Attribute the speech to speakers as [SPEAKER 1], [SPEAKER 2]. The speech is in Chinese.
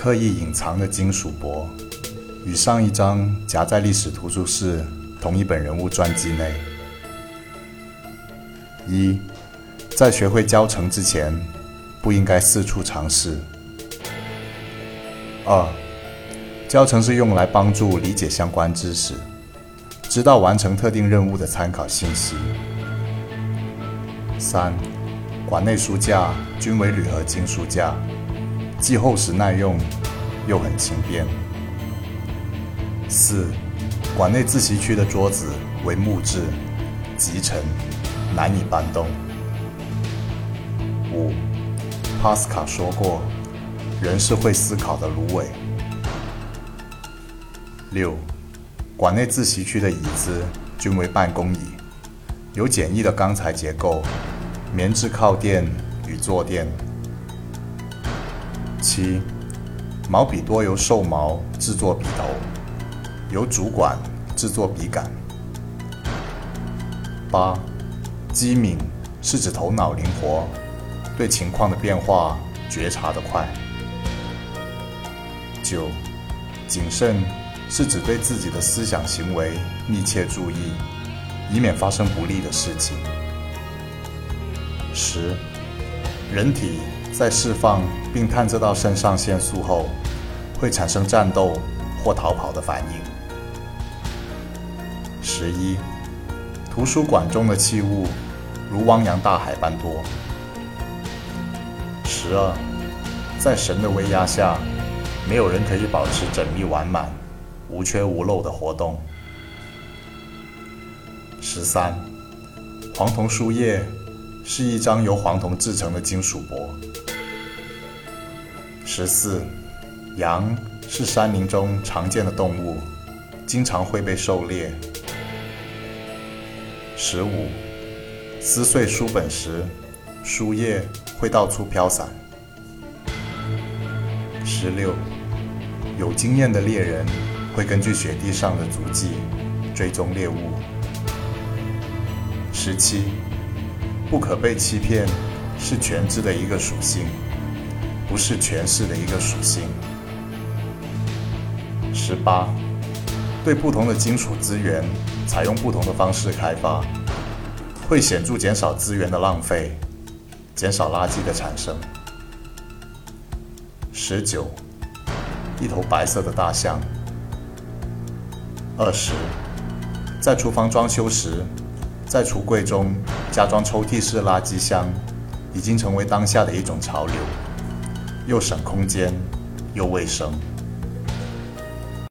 [SPEAKER 1] 刻意隐藏的金属箔，与上一张夹在历史图书室同一本人物传记内。一，在学会教程之前，不应该四处尝试。二，教程是用来帮助理解相关知识，知道完成特定任务的参考信息。三，馆内书架均为铝合金书架。既厚实耐用，又很轻便。四，馆内自习区的桌子为木质，极沉，难以搬动。五，帕斯卡说过，人是会思考的芦苇。六，馆内自习区的椅子均为办公椅，有简易的钢材结构，棉质靠垫与坐垫。七，毛笔多由兽毛制作笔头，由主管制作笔杆。八，机敏是指头脑灵活，对情况的变化觉察得快。九，谨慎是指对自己的思想行为密切注意，以免发生不利的事情。十，人体。在释放并探测到肾上腺素后，会产生战斗或逃跑的反应。十一，图书馆中的器物如汪洋大海般多。十二，在神的威压下，没有人可以保持缜密完满、无缺无漏的活动。十三，黄铜书页是一张由黄铜制成的金属箔。十四，羊是山林中常见的动物，经常会被狩猎。十五，撕碎书本时，书页会到处飘散。十六，有经验的猎人会根据雪地上的足迹追踪猎物。十七，不可被欺骗是全知的一个属性。不是权势的一个属性。十八，对不同的金属资源采用不同的方式开发，会显著减少资源的浪费，减少垃圾的产生。十九，一头白色的大象。二十，在厨房装修时，在橱柜中加装抽屉式垃圾箱，已经成为当下的一种潮流。又省空间，又卫生。